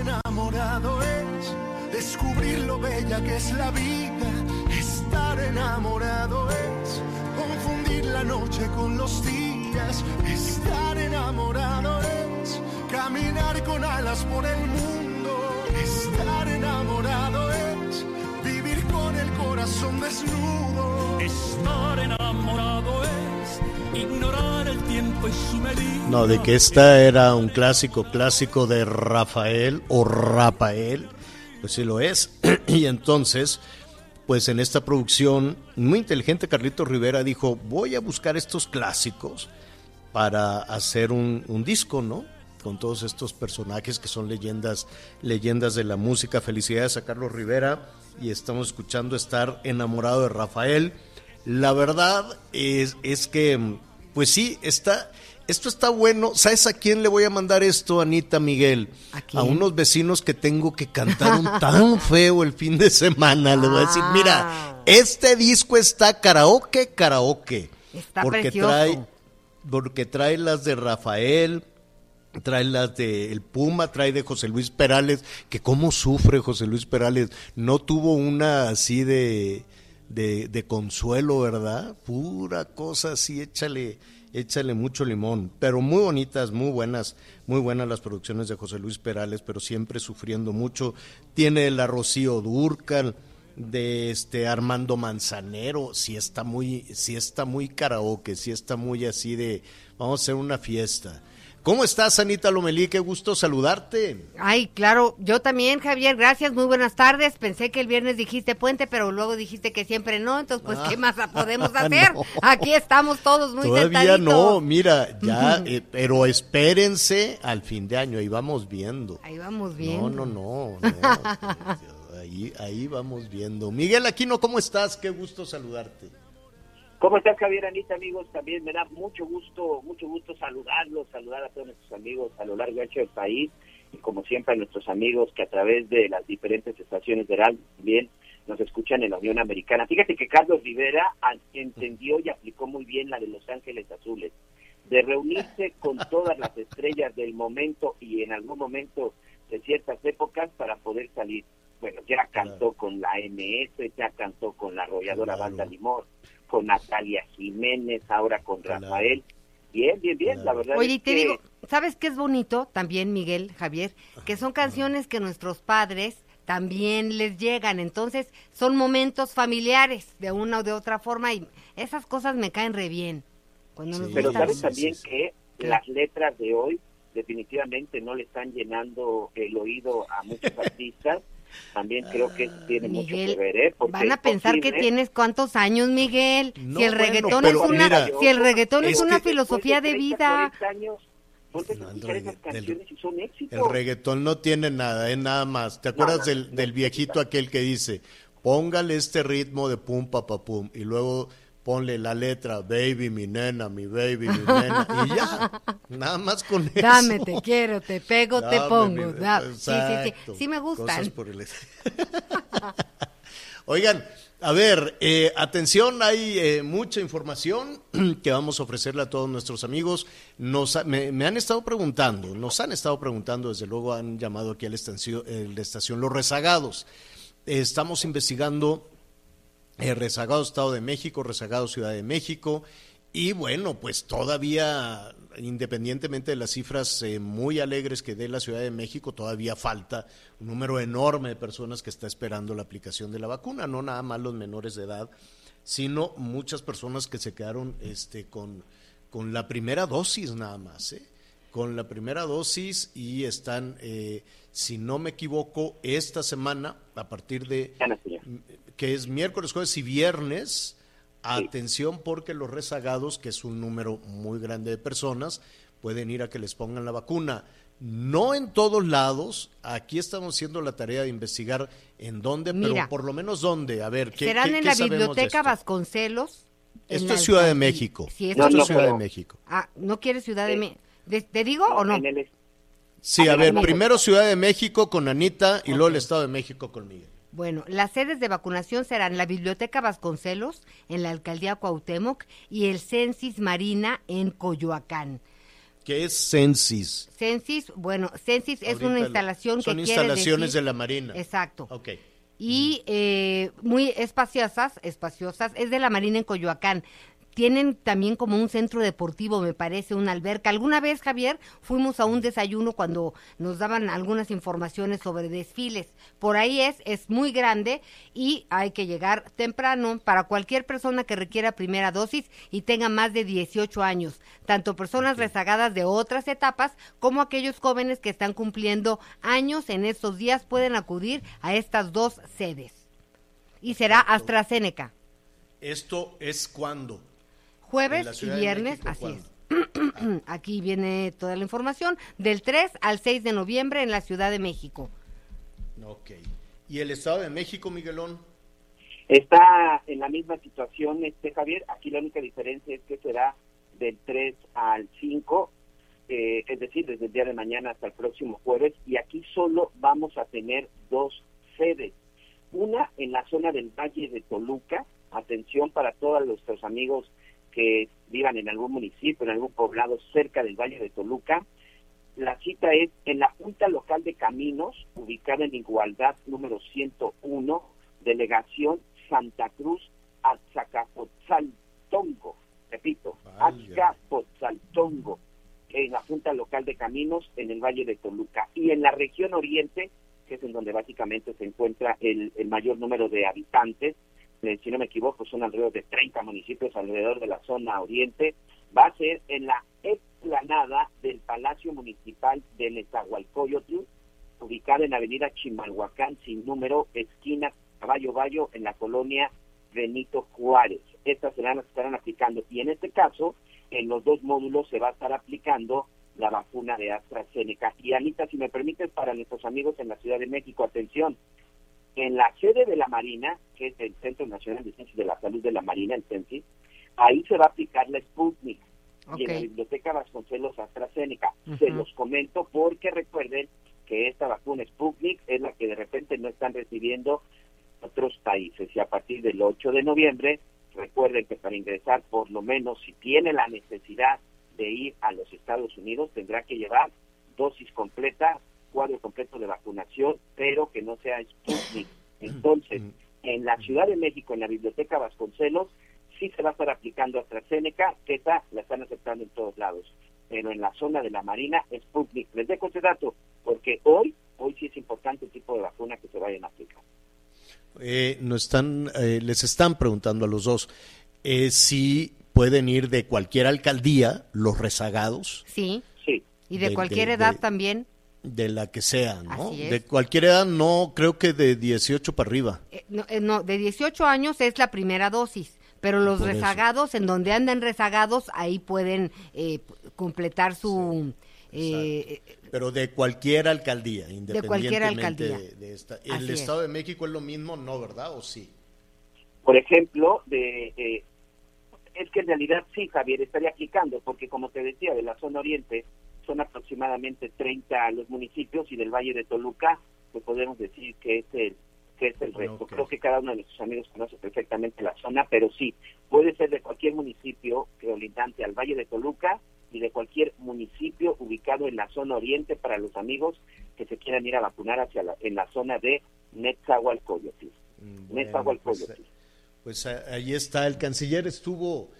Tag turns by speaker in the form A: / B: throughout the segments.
A: Enamorado es descubrir lo bella que es la vida. Estar enamorado es confundir la noche con los días. Estar enamorado es caminar con alas por el mundo. Estar enamorado es vivir con el corazón desnudo.
B: Estar enamorado es ignorar el tiempo y su medida.
C: No, de que esta era un clásico, clásico de Rafael o Rafael, pues sí lo es. y entonces, pues en esta producción, muy inteligente Carlito Rivera dijo, voy a buscar estos clásicos para hacer un, un disco, ¿no? Con todos estos personajes que son leyendas, leyendas de la música. Felicidades a Carlos Rivera y estamos escuchando estar enamorado de Rafael. La verdad es, es que, pues sí, está, esto está bueno. ¿Sabes a quién le voy a mandar esto, Anita Miguel?
D: ¿A quién?
C: unos vecinos que tengo que cantar un tan feo el fin de semana. Le voy a decir,
D: Ah.
C: mira, este disco está karaoke, karaoke.
D: Está
C: porque
D: precioso.
C: trae, porque trae las de Rafael, trae las de El Puma, trae de José Luis Perales, que cómo sufre José Luis Perales. No tuvo una así de, de, de consuelo, ¿verdad? Pura cosa así, échale, échale mucho limón. Pero muy bonitas, muy buenas, muy buenas las producciones de José Luis Perales, pero siempre sufriendo mucho. Tiene la Rocío Durcal de este Armando Manzanero, sí está muy, sí está muy karaoke, sí está muy así de vamos a hacer una fiesta. ¿Cómo estás, Anita Lomelí? Qué gusto saludarte.
D: Ay, claro, yo también, Javier, gracias, muy buenas tardes. Pensé que el viernes dijiste puente, pero luego dijiste que siempre no, entonces pues ¿qué más podemos hacer?
C: no.
D: Aquí estamos todos muy
C: Todavía
D: sentaditos.
C: no, mira, ya, eh, pero espérense al fin de año, ahí vamos viendo.
D: Ahí vamos viendo.
C: No, no, no, no, ahí, ahí vamos viendo. Miguel Aquino, ¿cómo estás? Qué gusto saludarte.
E: ¿Cómo estás, Javier Anita, amigos? También me da mucho gusto, mucho gusto saludarlos, saludar a todos nuestros amigos a lo largo y ancho del país y como siempre a nuestros amigos que a través de las diferentes estaciones de radio también nos escuchan en la Unión Americana. Fíjate que Carlos Rivera entendió y aplicó muy bien la de Los Ángeles Azules, de reunirse con todas las estrellas del momento y en algún momento de ciertas épocas para poder salir. Bueno, ya cantó con la MS, ya cantó con la arrolladora
C: Claro.
E: Banda Limón, con Natalia Jiménez, ahora con. Rafael. Bien, bien, bien, la verdad
D: Oye, y te
E: que
D: digo, ¿sabes qué es bonito también, Miguel, Javier? Que son canciones que nuestros padres también les llegan, entonces son momentos familiares de una o de otra forma y esas cosas me caen re bien. Cuando nos
E: Pero
D: gustan-
E: sabes
C: sí,
E: también
C: sí,
E: que
D: ¿Qué?
E: las letras de hoy definitivamente no le están llenando el oído a muchos artistas. También creo que eso tiene mucho que ver, ¿eh? Porque
D: Van a pensar que tienes cuántos años, Miguel.
C: No,
D: si el reggaetón es una,
C: mira,
D: si el reggaetón es,
C: es
D: una filosofía de
E: Después 30,
D: vida.
E: 40 años, ponte a
C: No, el
E: escuchar esas
C: regga- el-
E: canciones y son éxitos.
C: El reggaetón no tiene nada, es nada más. ¿Te acuerdas
E: no,
C: del,
E: no,
C: del viejito
E: no.
C: aquel que dice, póngale este ritmo de pum, pa, pa, pum, y luego ponle la letra, baby, mi nena, mi baby, mi nena, y ya, nada más con eso.
D: Dame, te quiero, te pego, te pongo.
C: mi-
D: Sí, sí, sí. Sí me gustan.
C: por el- Oigan, a ver, eh, atención, hay eh, mucha información que vamos a ofrecerle a todos nuestros amigos. Nos, ha- me, me han estado preguntando, nos han estado preguntando, desde luego han llamado aquí a la estación, eh, la estación Los Rezagados. Estamos investigando eh, rezagado Estado de México, rezagado Ciudad de México. Y bueno, pues todavía, independientemente de las cifras eh, muy alegres que dé la Ciudad de México, todavía falta un número enorme de personas que está esperando la aplicación de la vacuna, no nada más los menores de edad, sino muchas personas que se quedaron este, con, con la primera dosis nada más. ¿eh? con la primera dosis y están, eh, si no me equivoco, esta semana, a partir de. Que es miércoles, jueves y viernes. Atención porque los rezagados, que es un número muy grande de personas, pueden ir a que les pongan la vacuna. No en todos lados, aquí estamos haciendo la tarea de investigar en dónde,
D: Mira.
C: pero por lo menos dónde. A ver, ¿qué,
D: Serán
C: qué-
D: en
C: qué
D: la biblioteca? Vasconcelos.
C: Esto es Ciudad de México.
D: Sí,
C: Esto
E: No,
C: es
E: no,
C: Ciudad de México.
D: Ah, ¿no quieres Ciudad de México? ¿Te digo o no?
C: Sí, a
E: Ah,
C: ver,
E: no, no.
C: primero Ciudad de México con Anita y luego el Estado de México con Miguel.
D: Bueno, las sedes de vacunación serán la Biblioteca Vasconcelos, en la Alcaldía Cuauhtémoc, y el Censis Marina en Coyoacán.
C: ¿Qué es Censis?
D: Censis, bueno, Censis es una instalación
C: son
D: que
C: instalaciones
D: decir-
C: de la Marina.
D: Exacto.
C: Ok.
D: y eh, muy espaciosas, espaciosas, es de la Marina en Coyoacán. Tienen también como un centro deportivo, me parece, una alberca. Alguna vez, Javier, fuimos a un desayuno cuando nos daban algunas informaciones sobre desfiles. Por ahí es, es muy grande y hay que llegar temprano para cualquier persona que requiera primera dosis y tenga más de 18 años, tanto personas rezagadas de otras etapas como aquellos jóvenes que están cumpliendo años en estos días pueden acudir a estas dos sedes. Y será AstraZeneca.
C: ¿Esto es cuándo?
D: Jueves y viernes,
C: México,
D: así
C: ¿cuándo?
D: es. Aquí viene toda la información. Del 3 al 6 de noviembre en la Ciudad de México.
C: Ok. ¿Y el Estado de México, Miguelón?
E: Está en la misma situación, este Javier. Aquí la única diferencia es que será del 3 al 5, eh, es decir, desde el día de mañana hasta el próximo jueves. Y aquí solo vamos a tener dos sedes. Una en la zona del Valle de Toluca. Atención para todos nuestros amigos que vivan en algún municipio, en algún poblado cerca del Valle de Toluca. La cita es en la Junta Local de Caminos, ubicada en Igualdad número 101, delegación Santa Cruz, Atzacapotzaltongo. Repito,
C: Vaya.
E: Azcapotzaltongo, en la Junta Local de Caminos en el Valle de Toluca. Y en la región oriente, que es en donde básicamente se encuentra el, el mayor número de habitantes, si no me equivoco, son alrededor de 30 municipios alrededor de la zona oriente, va a ser en la explanada del Palacio Municipal de Nezahualcóyotl, ubicada en Avenida Chimalhuacán, sin número, esquina Caballo Bayo, en la colonia Benito Juárez. Estas serán las que estarán aplicando. Y en este caso, en los dos módulos se va a estar aplicando la vacuna de AstraZeneca. Y Anita, si me permites, para nuestros amigos en la Ciudad de México, atención, en la sede de la Marina, que es el Centro Nacional de Ciencias de la Salud de la Marina, el CENSI, ahí se va a aplicar la Sputnik. Y en la. Biblioteca Vasconcelos AstraZeneca. Se
D: Ujú.
E: los comento porque recuerden que esta vacuna Sputnik es la que de repente no están recibiendo otros países. Y a partir del 8 de noviembre, recuerden que para ingresar, por lo menos si tiene la necesidad de ir a los Estados Unidos, tendrá que llevar dosis completa, cuadro completo de vacunación, pero que no sea Sputnik. Entonces, en la Ciudad de México, en la Biblioteca Vasconcelos, sí se va a estar aplicando AstraZeneca, que esta la están aceptando en todos lados. Pero en la zona de la Marina, Sputnik. Les dejo ese dato, porque hoy, hoy sí es importante el tipo de vacuna que se vayan a aplicar.
C: Eh, nos están, eh, les están preguntando a los dos eh, si pueden ir de cualquier alcaldía los rezagados,
D: Sí.
E: Sí,
D: Y de,
C: De-
D: cualquier
C: de-
D: edad
C: de-
D: también.
C: De la que sea, ¿no?
D: Así es.
C: De cualquier edad, no, creo que de 18 para arriba.
D: Eh, no, eh, no, de 18 años es la primera dosis, pero los
C: Por eso.
D: rezagados, en donde andan rezagados, ahí pueden eh, completar su... eh,
C: Pero de cualquier alcaldía, independientemente
D: cualquier alcaldía.
C: de, de esta.
D: Así
C: ¿El
D: es.
C: Estado de México es lo mismo? No, ¿verdad? ¿O sí?
E: por ejemplo, de eh, es que en realidad sí, Javier, estaría aplicando, porque como te decía, de la zona oriente son aproximadamente 30 los municipios y del Valle de Toluca, pues podemos decir que es el, que es el resto. Creo que cada uno de nuestros amigos conoce perfectamente la zona, pero sí, puede ser de cualquier municipio que colindante al Valle de Toluca y de cualquier municipio ubicado en la zona oriente para los amigos que se quieran ir a vacunar hacia la, en la zona de Netzahualcoyotl.
C: Mm,
E: Netzahualcoyotl.
C: pues, pues a- ahí está, el canciller estuvo,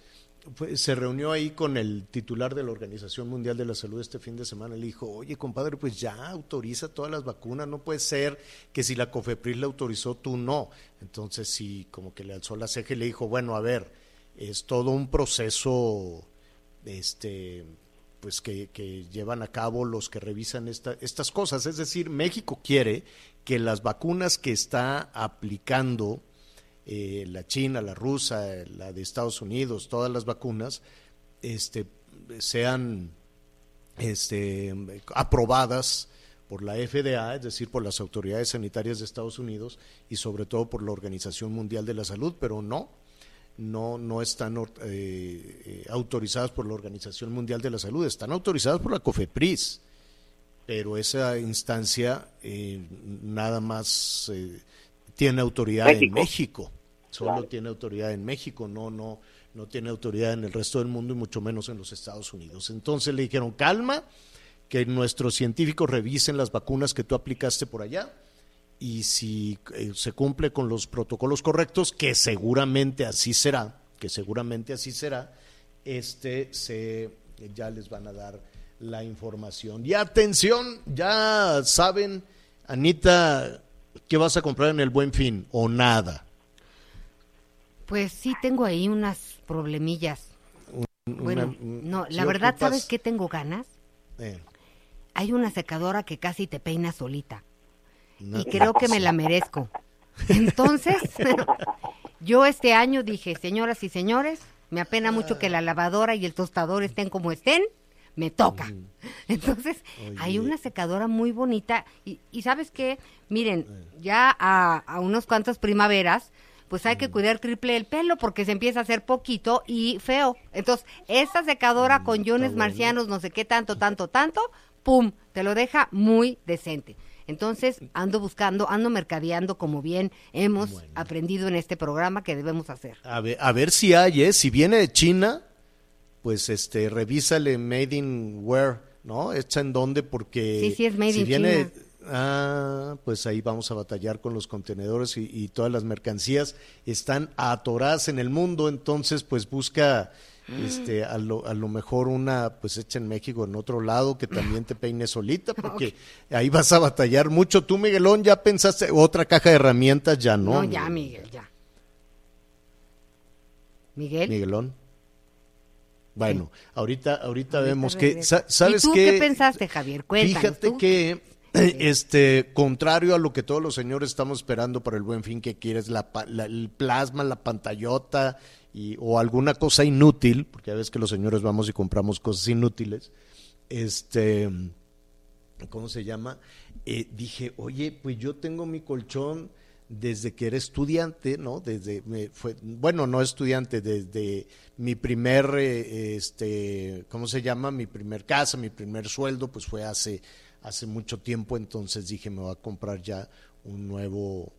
C: se reunió ahí con el titular de la Organización Mundial de la Salud este fin de semana, le dijo, oye compadre, pues ya autoriza todas las vacunas, no puede ser que si la COFEPRIS la autorizó, tú no. Entonces sí, como que le alzó la ceja y le dijo, bueno, a ver, es todo un proceso, este pues que, que, llevan a cabo los que revisan esta, estas cosas. Es decir, México quiere que las vacunas que está aplicando eh, la China, la rusa, la de Estados Unidos, todas las vacunas, este, sean este, aprobadas por la FDA, es decir, por las autoridades sanitarias de Estados Unidos y sobre todo por la Organización Mundial de la Salud, pero no, no, no están eh, eh, autorizadas por la Organización Mundial de la Salud, están autorizadas por la COFEPRIS, pero esa instancia eh, nada más tiene autoridad en México, solo tiene autoridad en México, no, no, no tiene autoridad en el resto del mundo y mucho menos en los Estados Unidos. Entonces le dijeron, calma, que nuestros científicos revisen las vacunas que tú aplicaste por allá y si eh, se cumple con los protocolos correctos, que seguramente así será, que seguramente así será, este se ya les van a dar la información. Y atención, ya saben, Anita, ¿qué vas a comprar en el Buen Fin o nada?
D: Pues sí tengo ahí unas problemillas. bueno, no, la verdad, ¿sabes qué tengo ganas? Eh. Hay una secadora que casi te peina solita y creo que me la merezco. Entonces, yo este año dije, señoras y señores, me apena mucho que la lavadora y el tostador estén como estén, me toca. Entonces, hay una secadora muy bonita y, ¿sabes qué? Miren, ya a, unos cuantos primaveras, pues hay que cuidar triple el pelo porque se empieza a hacer poquito y feo. Entonces, esta secadora con iones marcianos, no sé qué tanto, tanto, tanto, ¡pum! Te lo deja muy decente. Entonces ando buscando, ando mercadeando como bien hemos aprendido en este programa que debemos hacer.
C: A ver, a ver si hay, ¿eh? si viene de China, pues este, revísale Made in Where, ¿no? Hecha en dónde, porque
D: sí, sí es Made si in viene, China.
C: Ah, pues ahí vamos a batallar con los contenedores y, y todas las mercancías están atoradas en el mundo, entonces pues busca este, a lo, a lo mejor una pues hecha en México en otro lado que también te peine solita porque ahí vas a batallar mucho. Tú Miguelón ya pensaste otra caja de herramientas ya no.
D: No, ya Miguel, ya. Miguel.
C: Miguelón. Bueno, ahorita ahorita, vemos que sabes
D: ¿Y tú
C: qué?
D: qué pensaste, Javier? Cuéntanos.
C: Fíjate que este contrario a lo que todos los señores estamos esperando para el buen fin que quieres el plasma, la pantallota y, o alguna cosa inútil, porque a veces que los señores vamos y compramos cosas inútiles, este, ¿cómo se llama? Eh, dije, oye, pues yo tengo mi colchón desde que era estudiante, ¿no? Desde, fue, bueno, no estudiante, desde mi primer, eh, este, ¿cómo se llama? Mi primer casa, mi primer sueldo, pues fue hace, hace mucho tiempo, entonces dije, me voy a comprar ya un nuevo,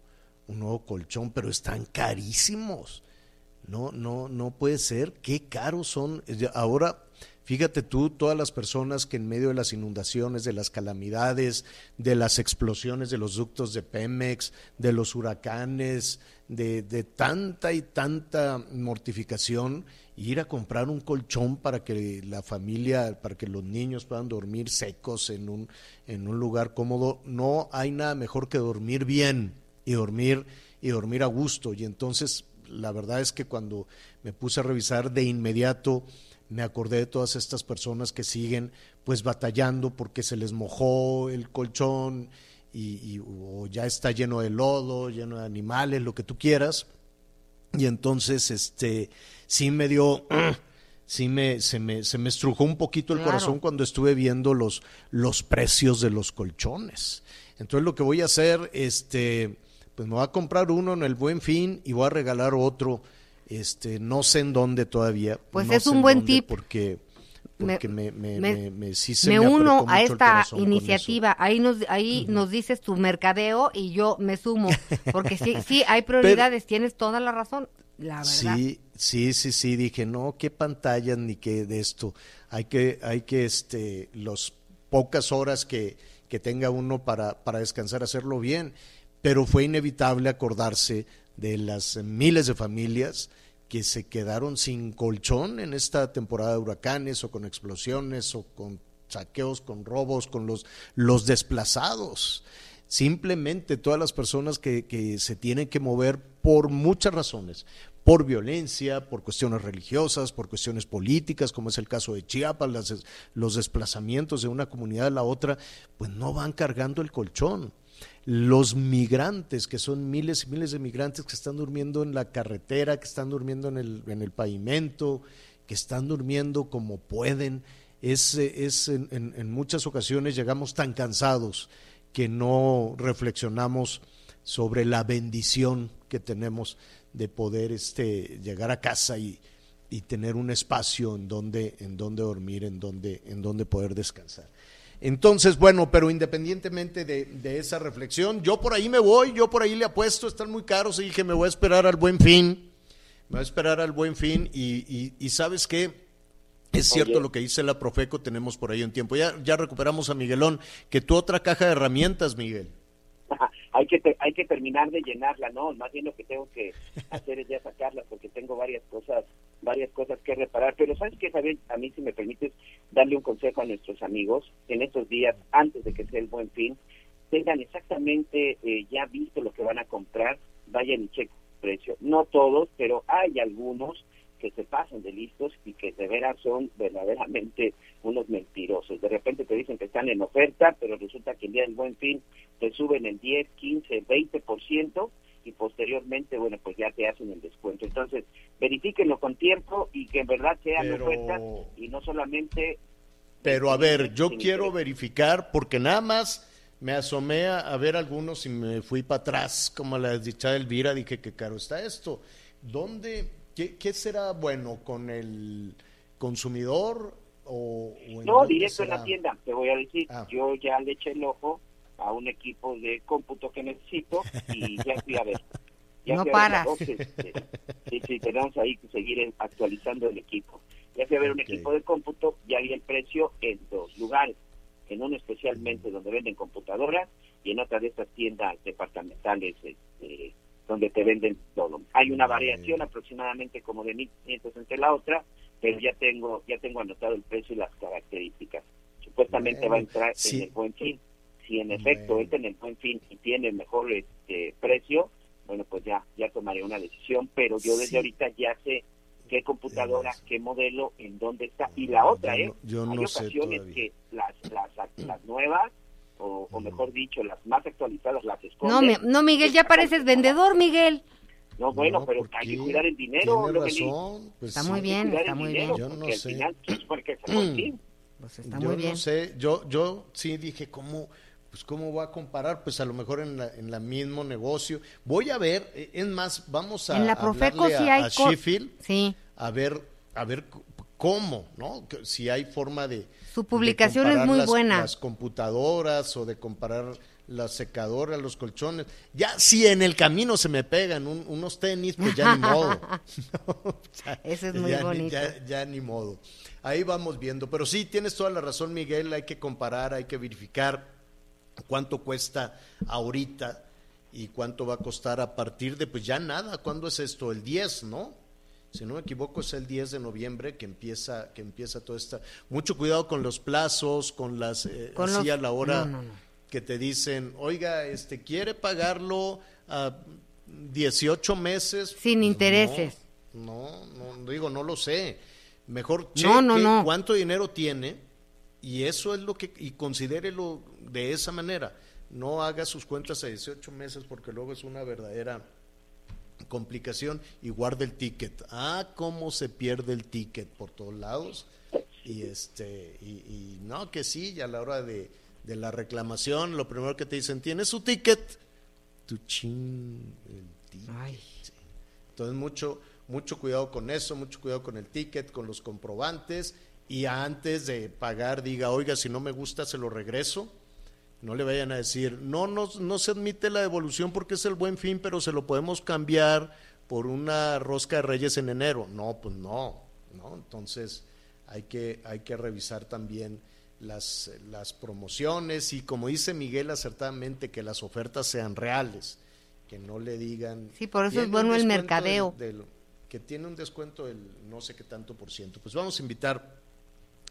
C: un nuevo colchón, pero están carísimos. No, no, no puede ser. Qué caros son. Ahora, fíjate tú, todas las personas que en medio de las inundaciones, de las calamidades, de las explosiones de los ductos de Pemex, de los huracanes, de, de tanta y tanta mortificación, ir a comprar un colchón para que la familia, para que los niños puedan dormir secos en un, en un lugar cómodo, no hay nada mejor que dormir bien y dormir y dormir a gusto. Y entonces la verdad es que cuando me puse a revisar de inmediato, me acordé de todas estas personas que siguen pues batallando porque se les mojó el colchón y, ya está lleno de lodo, lleno de animales, lo que tú quieras. Y entonces, este, sí me dio, sí me, se me, se me estrujó un poquito el corazón cuando estuve viendo los, los precios de los colchones. Entonces lo que voy a hacer, este, pues me voy a comprar uno en el Buen Fin y voy a regalar otro, este, no sé en dónde todavía.
D: Pues es un buen tip.
C: Porque, porque me, me, me, me, sí
D: me uno a esta iniciativa. Ahí nos, ahí nos dices tu mercadeo y yo me sumo, porque sí, sí hay prioridades. tienes toda la razón,
C: Sí, sí, sí, sí. Dije no, qué pantallas ni qué de esto. Hay que, hay que, este, los pocas horas que que tenga uno para, para descansar, hacerlo bien pero fue inevitable acordarse de las miles de familias que se quedaron sin colchón en esta temporada de huracanes o con explosiones o con saqueos, con robos, con los, los desplazados. Simplemente todas las personas que, que se tienen que mover por muchas razones, por violencia, por cuestiones religiosas, por cuestiones políticas, como es el caso de Chiapas, los desplazamientos de una comunidad a la otra, pues no van cargando el colchón. Los migrantes, que son miles y miles de migrantes que están durmiendo en la carretera, que están durmiendo en el, en el pavimento, que están durmiendo como pueden, es, es en muchas ocasiones llegamos tan cansados que no reflexionamos sobre la bendición que tenemos de poder este, llegar a casa y, y tener un espacio en donde, en donde dormir, en donde, en donde poder descansar. Entonces, bueno, pero independientemente de, de, esa reflexión, yo por ahí me voy, yo por ahí le apuesto, están muy caros y dije, me voy a esperar al buen fin, me voy a esperar al buen fin y, y, y sabes qué, es cierto lo que dice la Profeco, tenemos por ahí un tiempo. Ya, ya recuperamos a Miguelón, que tu otra caja de herramientas, Miguel
E: hay que hay que terminar de llenarla, no, más bien lo que tengo que hacer es ya sacarla porque tengo varias cosas, varias cosas que reparar, pero sabes que a mí si me permites darle un consejo a nuestros amigos en estos días antes de que sea el buen fin, tengan exactamente eh, ya visto lo que van a comprar, vayan y chequen el precio. No todos, pero hay algunos que se pasan de listos y que de veras son verdaderamente unos mentirosos. De repente te dicen que están en oferta, pero resulta que el día del buen fin te suben el 10, 15, 20% y posteriormente, bueno, pues ya te hacen el descuento. Entonces, verifíquenlo con tiempo y que en verdad sean ofertas y no solamente...
C: Pero a ver, yo quiero verificar porque nada más me asomé a, ver algunos y me fui para atrás, como la desdichada Elvira, dije que caro está esto. ¿Dónde, qué, qué será bueno con el consumidor o,
E: no, directo en la tienda, te voy a decir, ah. yo ya le eché el ojo a un equipo de cómputo que necesito y ya fui a ver.
D: no para.
E: Este, sí, sí, tenemos ahí que seguir actualizando el equipo. Ya fui a ver un equipo de cómputo, ya vi el precio en dos lugares, en uno especialmente donde venden computadoras y en otra de estas tiendas departamentales este, donde te venden todo. Hay una variación aproximadamente como de 1.500 entre la otra, pero ya tengo ya tengo anotado el precio y las características. Supuestamente va a entrar en el buen fin si en efecto entra en el buen fin y tiene mejor este precio, bueno, pues ya ya tomaré una decisión, pero yo desde ahorita ya sé qué computadora, qué modelo, en dónde está. Y la otra, ¿eh?
C: Yo no
E: Hay ocasiones que las, las, nuevas, o, mejor dicho, las más actualizadas, las esconden.
D: No, no Miguel, ya pareces vendedor, Miguel.
E: No, bueno, pero hay que cuidar el dinero.
C: Razón,
D: pues está muy bien, está muy bien.
E: Yo no sé. Final, pues,
D: está muy bien.
C: no sé, yo, yo sí dije, ¿cómo...? pues cómo va a comparar, pues a lo mejor en la, en la mismo negocio. Voy a ver, eh, es más, vamos a
D: en la Profeco sí
C: a,
D: hay
C: Sheffield
D: sí.
C: a ver a ver cómo, ¿no? Si hay forma de
D: su publicación es muy
C: las,
D: buena.
C: Las computadoras o de comparar la secadora, los colchones. Ya si en el camino se me pegan unos tenis, pues ya ni modo.
D: Eso es muy bonito.
C: ya, ya ni modo. Ahí vamos viendo. Pero sí, tienes toda la razón, Miguel. Hay que comparar, hay que verificar cuánto cuesta ahorita y cuánto va a costar a partir de, pues ya nada, ¿cuándo es esto? El 10, ¿no? Si no me equivoco es el 10 de noviembre que empieza que empieza todo esta mucho cuidado con los plazos, con las eh, así a la hora que te dicen, "Oiga, este quiere pagarlo a 18 meses
D: sin pues intereses."
C: No, no, digo, no lo sé. Mejor cheque cuánto dinero tiene y eso es lo que, y considérelo de esa manera. No haga sus cuentas a 18 meses porque luego es una verdadera complicación y guarde el ticket. Ah, cómo se pierde el ticket por todos lados. Y este, y, no, que sí, y a la hora de, de, la reclamación, lo primero que te dicen, ¿tienes su ticket? Tu ching, el ticket. Entonces, mucho, mucho cuidado con eso, mucho cuidado con el ticket, con los comprobantes y antes de pagar diga, oiga, si no me gusta se lo regreso. No le vayan a decir, no, no, no se admite la devolución porque es el buen fin, pero se lo podemos cambiar por una rosca de reyes en enero. No, pues no, ¿no? Entonces hay que, hay que revisar también las, las promociones y como dice Miguel acertadamente, que las ofertas sean reales, que no le digan...
D: Sí, por eso es bueno el mercadeo.
C: que tiene un descuento del no sé qué tanto por ciento. Pues vamos a invitar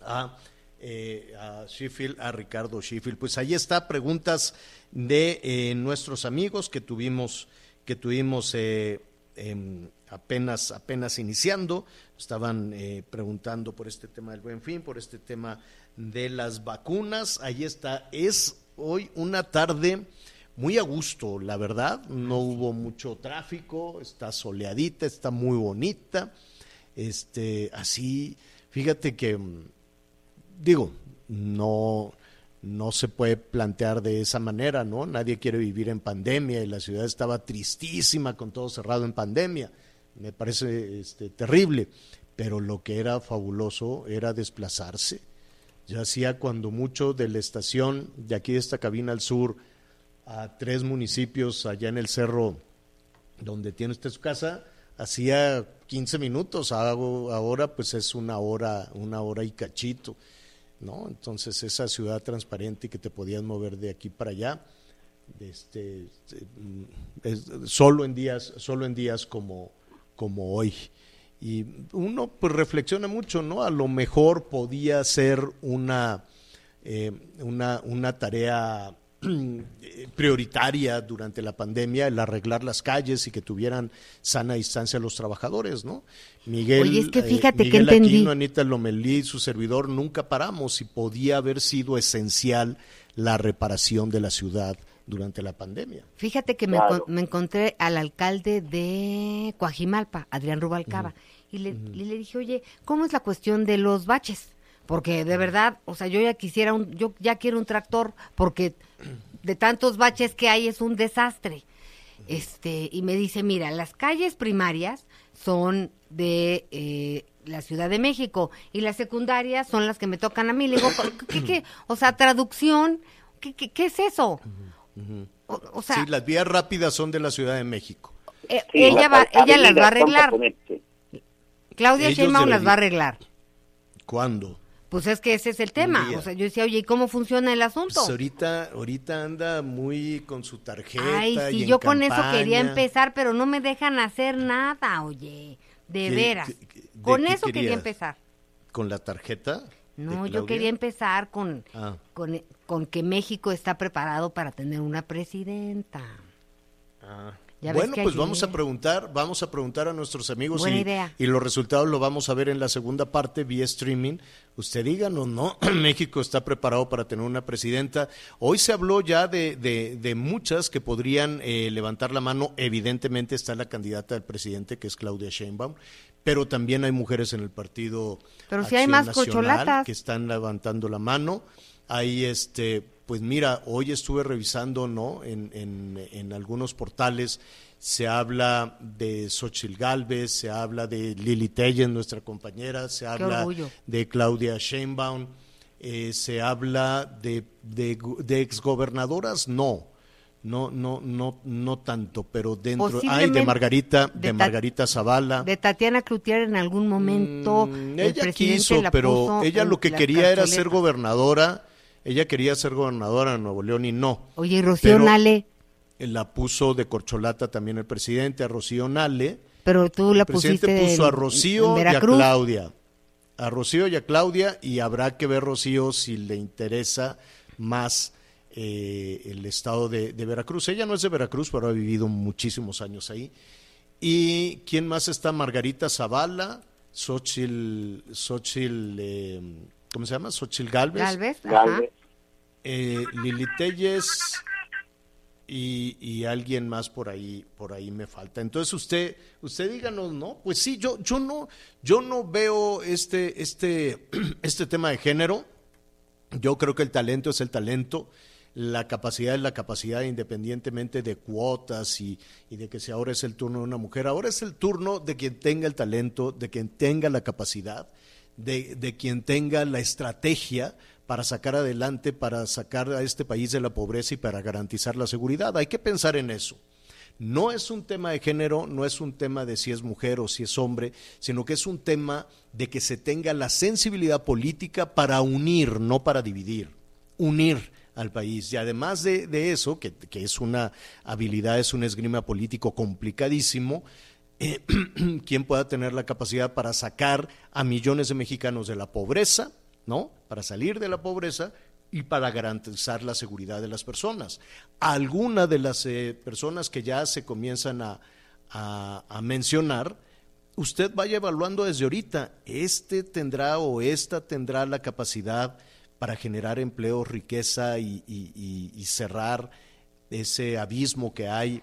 C: a, eh, a Sheffield, a Ricardo Sheffield. Pues ahí está, preguntas de eh, nuestros amigos que tuvimos, que tuvimos eh, em, apenas, apenas iniciando, estaban eh, preguntando por este tema del buen fin, por este tema de las vacunas. Ahí está, es hoy una tarde muy a gusto, la verdad, no hubo mucho tráfico, está soleadita, está muy bonita, este, así, fíjate que, mm, digo, no, no se puede plantear de esa manera, ¿no? Nadie quiere vivir en pandemia y la ciudad estaba tristísima con todo cerrado en pandemia. Me parece este, terrible, pero lo que era fabuloso era desplazarse. Ya hacía cuando mucho de la estación de aquí de esta cabina al sur a tres municipios allá en el cerro donde tiene usted su casa, hacía 15 minutos, ahora pues es una hora, una hora y cachito. ¿No? Entonces esa ciudad transparente que te podías mover de aquí para allá, este, mm, solo en días, solo en días como, como hoy. Y uno pues reflexiona mucho, ¿no? A lo mejor podía ser una, eh, una, una tarea prioritaria durante la pandemia el arreglar las calles y que tuvieran sana distancia los trabajadores, ¿no? Miguel,
D: Oye, es que
C: eh,
D: fíjate
C: Miguel
D: que entendí.
C: Aquino, Anita Lomelí, su servidor, nunca paramos y podía haber sido esencial la reparación de la ciudad durante la pandemia.
D: Fíjate que me,
E: Claro.
D: con- me encontré al alcalde de Coajimalpa, Adrián Rubalcaba, y, le, y le dije, oye, ¿cómo es la cuestión de los baches? Porque de verdad, o sea, yo ya quisiera un, yo ya quiero un tractor, porque de tantos baches que hay es un desastre. Este, y me dice, mira, las calles primarias son de eh, la Ciudad de México y las secundarias son las que me tocan a mí. Le digo, ¿qué, qué? O sea, traducción, ¿qué, qué, qué es eso? O, o sea,
C: sí, las vías rápidas son de la Ciudad de México.
D: eh,
E: Sí,
D: ella
E: las
D: va, ella las va a arreglar. Claudia Sheinbaum las va a arreglar.
C: ¿Cuándo?
D: Pues es que ese es el tema. O sea, yo decía, oye, ¿y cómo funciona el asunto?
C: Pues ahorita, ahorita anda muy con su tarjeta.
D: Ay,
C: y
D: sí,
C: en
D: yo con eso quería empezar, pero no me dejan hacer nada, oye. De
C: ¿Qué-
D: veras.
C: qué- qué- de
D: Con eso quería empezar.
C: ¿Con la tarjeta?
D: No, yo quería empezar con,
C: Ah.
D: con, con que México está preparado para tener una presidenta.
C: Ah.
D: Ya
C: Bueno, pues vamos a preguntar, vamos a preguntar a nuestros amigos
D: Buena
C: y,
D: idea.
C: y los resultados lo vamos a ver en la segunda parte vía streaming. Usted díganos, ¿no? México está preparado para tener una presidenta. Hoy se habló ya de, de, de muchas que podrían eh, levantar la mano. Evidentemente está la candidata del presidente, que es Claudia Sheinbaum, pero también hay mujeres en el partido
D: Pero si hay más
C: Nacional que están levantando la mano. Ahí, este, pues mira, hoy estuve revisando, ¿no? En, en, en algunos portales se habla de Xochitl Galvez, se habla de Lili Tellen, nuestra compañera, se habla de Claudia Sheinbaum, eh, se habla de, de, de exgobernadoras, no. No, no, no, no tanto, pero dentro, ay, de Margarita,
D: de
C: de,
D: Ta-
C: Margarita Zavala.
D: De Tatiana Cloutier en algún momento.
C: Mm,
D: el
C: ella quiso, pero
D: puso
C: ella lo que quería era ser gobernadora. Ella quería ser gobernadora de Nuevo León y no.
D: Oye, y Rocío
C: Pero-
D: Nale,
C: La puso de corcholata también el presidente, a Rocío Nale.
D: pero tú la
C: El presidente
D: pusiste
C: puso a Rocío y a. Claudia. A Rocío y a Claudia y habrá que ver Rocío si le interesa más eh, el estado de, de Veracruz. Ella no es de Veracruz, pero ha vivido muchísimos años ahí. ¿Y quién más está? Margarita Zavala, Xochil, Xochil eh, ¿cómo se llama? Xochil Galvez,
D: Galvez, ajá.
C: Eh, Lili Telles y, y alguien más por ahí, por ahí me falta. Entonces usted, usted díganos, ¿no? Pues sí, yo, yo no, yo no veo este, este, este tema de género. Yo creo que el talento es el talento, la capacidad es la capacidad, independientemente de cuotas y, y de que si ahora es el turno de una mujer. Ahora es el turno de quien tenga el talento, de quien tenga la capacidad, de, de quien tenga la estrategia para sacar adelante, para sacar a este país de la pobreza y para garantizar la seguridad. Hay que pensar en eso. No es un tema de género, no es un tema de si es mujer o si es hombre, sino que es un tema de que se tenga la sensibilidad política para unir, no para dividir, unir al país. Y además de, de eso, que, que es una habilidad, es un esgrima político complicadísimo, eh, quien pueda tener la capacidad para sacar a millones de mexicanos de la pobreza, ¿no? Para salir de la pobreza y para garantizar la seguridad de las personas. Algunas de las eh, personas que ya se comienzan a, a, mencionar, usted vaya evaluando desde ahorita, este tendrá o esta tendrá la capacidad para generar empleo, riqueza y- y cerrar ese abismo que hay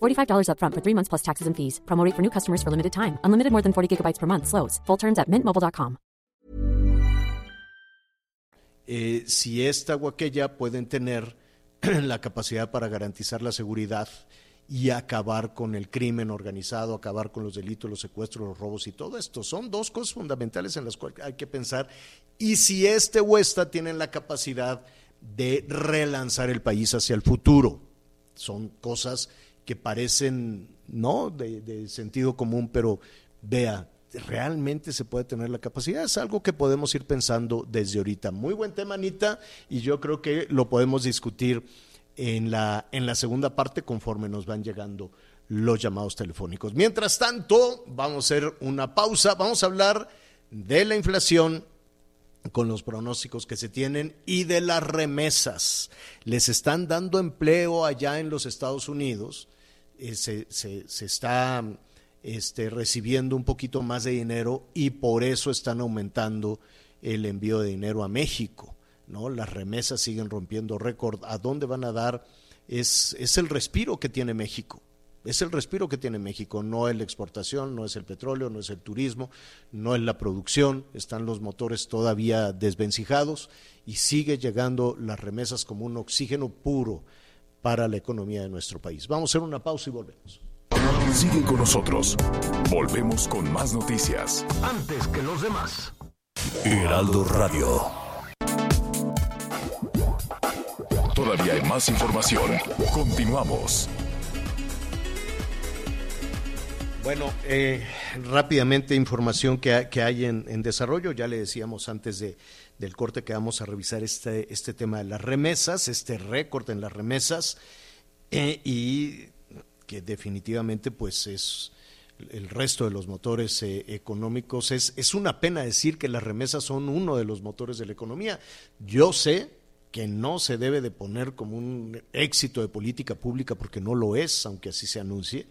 F: $45 upfront for three months plus taxes and fees. Promo rate for new customers for limited time. Unlimited more than 40 gigabytes per month. Slows. Full terms at mintmobile.com.
C: eh, si esta o aquella pueden tener la capacidad para garantizar la seguridad y acabar con el crimen organizado, acabar con los delitos, los secuestros, los robos y todo esto. Son dos cosas fundamentales en las cuales hay que pensar. Y si este o esta tienen la capacidad de relanzar el país hacia el futuro. Son cosas que parecen, ¿no? De, sentido común, pero vea, realmente se puede tener la capacidad. Es algo que podemos ir pensando desde ahorita. Muy buen tema, Anita, y yo creo que lo podemos discutir en la, en la segunda parte conforme nos van llegando los llamados telefónicos. Mientras tanto, vamos a hacer una pausa, vamos a hablar de la inflación con los pronósticos que se tienen y de las remesas. Les están dando empleo allá en los Estados Unidos, eh, se, se- se está este, recibiendo un poquito más de dinero y por eso están aumentando el envío de dinero a México. ¿no? Las remesas siguen rompiendo récord. ¿A dónde van a dar? Es, es el respiro que tiene México. Es el respiro que tiene México, no es la exportación, no es el petróleo, no es el turismo, no es la producción, están los motores todavía desvencijados y sigue llegando las remesas como un oxígeno puro para la economía de nuestro país. Vamos a hacer una pausa y volvemos.
G: Sigue con nosotros. Volvemos con más noticias.
A: Antes que los demás.
G: Heraldo Radio. Todavía hay más información. Continuamos.
C: Bueno, eh, rápidamente información que, ha- que hay en, en desarrollo. Ya le decíamos antes de, del corte que vamos a revisar este, este tema de las remesas, este récord en las remesas, eh, y que definitivamente pues es el resto de los motores eh, económicos. Es, es una pena decir que las remesas son uno de los motores de la economía. Yo sé que no se debe de poner como un éxito de política pública porque no lo es, aunque así se anuncie.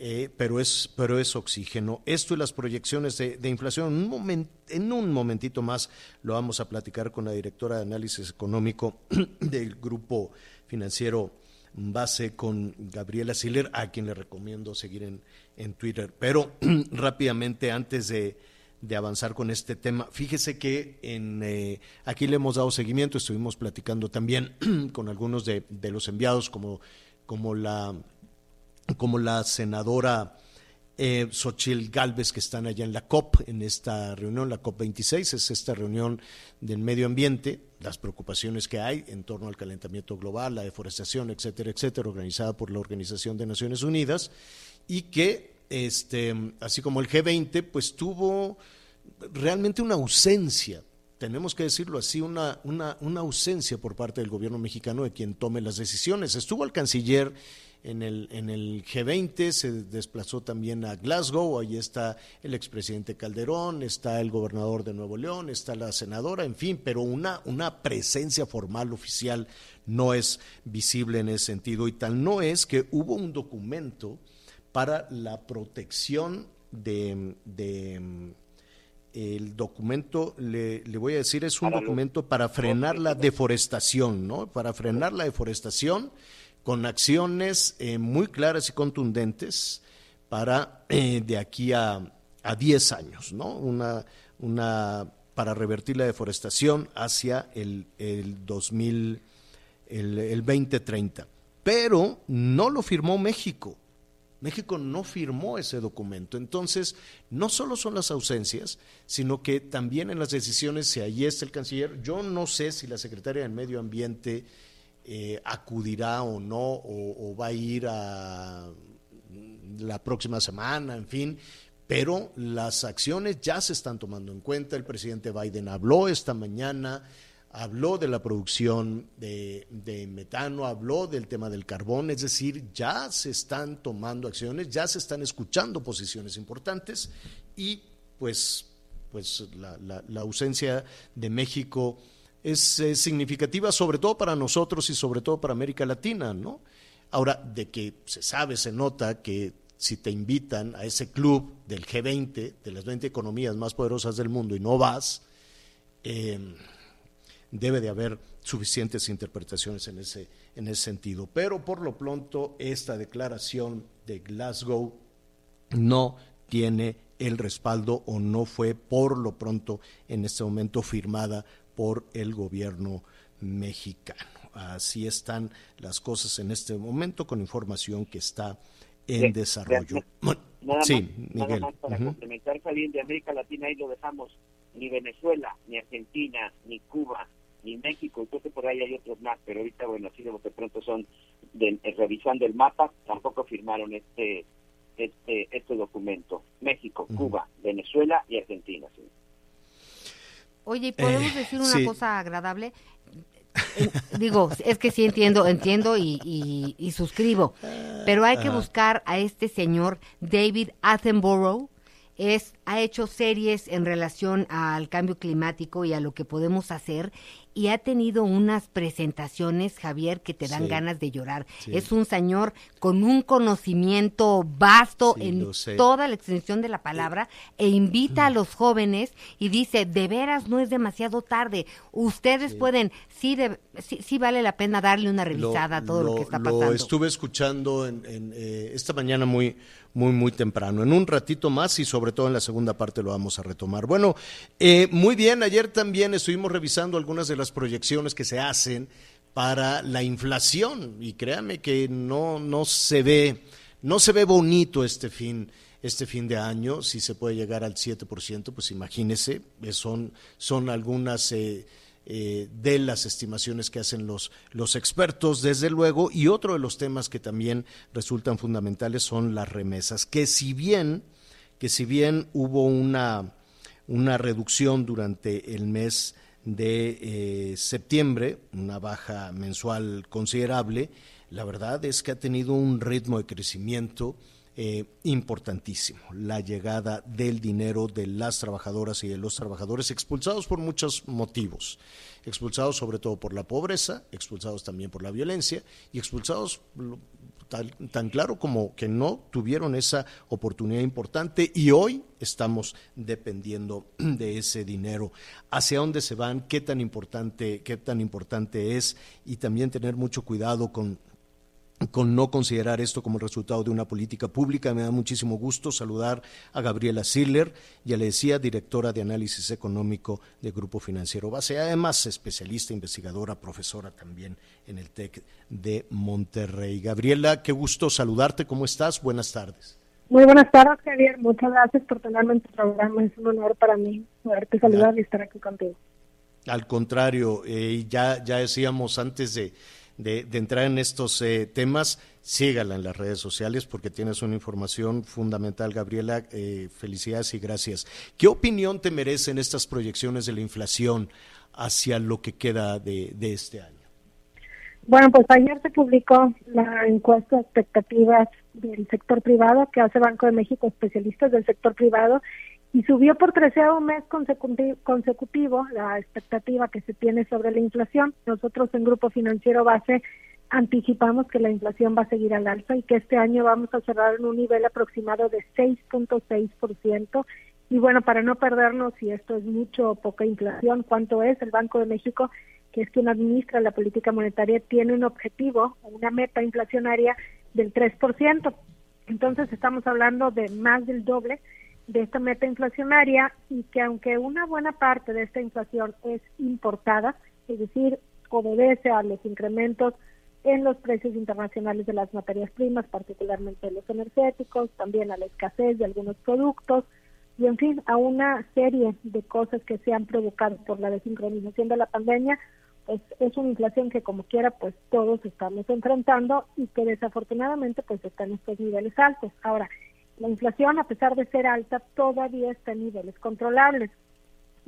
C: Eh, pero es pero es oxígeno. Esto y las proyecciones de, de inflación, un, momen- en un momentito más lo vamos a platicar con la directora de análisis económico del grupo financiero Base, con Gabriela Siller, a quien le recomiendo seguir en, en Twitter. Pero rápidamente, antes de, de avanzar con este tema, fíjese que en, eh, aquí le hemos dado seguimiento, estuvimos platicando también con algunos de, de los enviados, como, como la como la senadora eh, Xochil Gálvez, que están allá en la COP, en esta reunión, la COP 26, es esta reunión del medio ambiente, las preocupaciones que hay en torno al calentamiento global, la deforestación, etcétera, etcétera, organizada por la Organización de Naciones Unidas, y que, este, así como el G20, pues tuvo realmente una ausencia tenemos que decirlo así, una, una, una ausencia por parte del gobierno mexicano de quien tome las decisiones. Estuvo el canciller en el, en el G20, se desplazó también a Glasgow, ahí está el expresidente Calderón, está el gobernador de Nuevo León, está la senadora, en fin, pero una, una presencia formal, oficial, no es visible en ese sentido. Y tal no es que hubo un documento para la protección de, de el documento, le, le, voy a decir, es un documento para frenar la deforestación, ¿no? Para frenar la deforestación con acciones eh, muy claras y contundentes para eh, de aquí a, a 10 años, ¿no? Una, una, para revertir la deforestación hacia el, el 2000, el, el 2030. Pero no lo firmó México. México no firmó ese documento. Entonces, no solo son las ausencias, sino que también en las decisiones, si ahí está el canciller, yo no sé si la secretaria del Medio Ambiente eh, acudirá o no, o, va a ir a la próxima semana, en fin, pero las acciones ya se están tomando en cuenta. El presidente Biden habló esta mañana, habló de la producción de, metano, habló del tema del carbón, es decir, ya se están tomando acciones, ya se están escuchando posiciones importantes y pues, pues la, ausencia de México es, significativa, sobre todo para nosotros y sobre todo para América Latina, ¿no? Ahora, de que se sabe, se nota que si te invitan a ese club del G20, de las 20 economías más poderosas del mundo, y no vas, em, debe de haber suficientes interpretaciones en ese, en ese sentido. Pero por lo pronto, esta declaración de Glasgow no tiene el respaldo o no fue por lo pronto en este momento firmada por el gobierno mexicano. Así están las cosas en este momento con información que está en desarrollo.
E: nada, sí, más, para complementar, Fabián, de América Latina ahí lo dejamos, ni Venezuela, ni Argentina, ni Cuba, ni México, entonces por ahí hay otros más, pero ahorita, bueno, así de lo que pronto son, de, eh, revisando el mapa, tampoco firmaron este este este documento. México, Cuba, Venezuela y Argentina. ¿sí?
D: Oye, ¿podemos eh, decir una cosa agradable? digo, es que sí entiendo, entiendo y, y, suscribo, pero hay que buscar a este señor David Attenborough, es, ha hecho series en relación al cambio climático y a lo que podemos hacer y ha tenido unas presentaciones, Javier, que te dan ganas de llorar. Es un señor con un conocimiento vasto en toda la extensión de la palabra e invita a los jóvenes y dice, de veras no es demasiado tarde, ustedes pueden, sí, sí, vale la pena darle una revisada a todo lo, que está pasando.
C: Lo estuve escuchando en, eh, esta mañana muy muy, muy temprano. En un ratito más y sobre todo en la segunda parte lo vamos a retomar. Bueno, eh, muy bien, ayer también estuvimos revisando algunas de las proyecciones que se hacen para la inflación y créame que no, no se ve, no se ve bonito este fin este fin de año, si se puede llegar al 7%, pues imagínese, eh, son, son algunas eh, eh, de las estimaciones que hacen los, los expertos, desde luego, y otro de los temas que también resultan fundamentales son las remesas, que si bien, que si bien hubo una, una reducción durante el mes de eh, septiembre, una baja mensual considerable, la verdad es que ha tenido un ritmo de crecimiento eh, importantísimo, la llegada del dinero de las trabajadoras y de los trabajadores expulsados por muchos motivos, expulsados sobre todo por la pobreza, expulsados también por la violencia y expulsados tan, claro como que no tuvieron esa oportunidad importante y hoy estamos dependiendo de ese dinero. ¿Hacia dónde se van? ¿Qué tan importante, qué tan importante es? Y también tener mucho cuidado con con no considerar esto como el resultado de una política pública. Me da muchísimo gusto saludar a Gabriela Siller, ya le decía, directora de análisis económico de Grupo Financiero Base, además especialista, investigadora, profesora también en el TEC de Monterrey. Gabriela, qué gusto saludarte, ¿cómo estás? Buenas tardes.
H: Muy buenas tardes, Javier. Muchas gracias por tenerme en tu programa. Es un honor para mí poderte saludar y estar aquí contigo.
C: Al contrario, eh, ya, ya decíamos antes de de, entrar en estos eh, temas, sígala en las redes sociales porque tienes una información fundamental, Gabriela. Eh, felicidades y gracias. ¿Qué opinión te merecen estas proyecciones de la inflación hacia lo que queda de, de este año?
H: Bueno, pues ayer se publicó la encuesta de expectativas del sector privado que hace Banco de México, especialistas del sector privado, y subió por treceavo mes consecutivo la expectativa que se tiene sobre la inflación. Nosotros en Grupo Financiero Base anticipamos que la inflación va a seguir al alza y que este año vamos a cerrar en un nivel aproximado de 6.6%. Y bueno, para no perdernos si esto es mucho o poca inflación, cuánto es, el Banco de México, que es quien administra la política monetaria, tiene un objetivo, una meta inflacionaria del 3%. Entonces estamos hablando de más del doble de esta meta inflacionaria y que aunque una buena parte de esta inflación es importada, es decir, obedece a los incrementos en los precios internacionales de las materias primas, particularmente los energéticos, también a la escasez de algunos productos y en fin, a una serie de cosas que se han provocado por la desincronización de la pandemia, pues es una inflación que como quiera pues todos estamos enfrentando y que desafortunadamente pues está en estos niveles altos. Ahora, la inflación a pesar de ser alta todavía está en niveles controlables.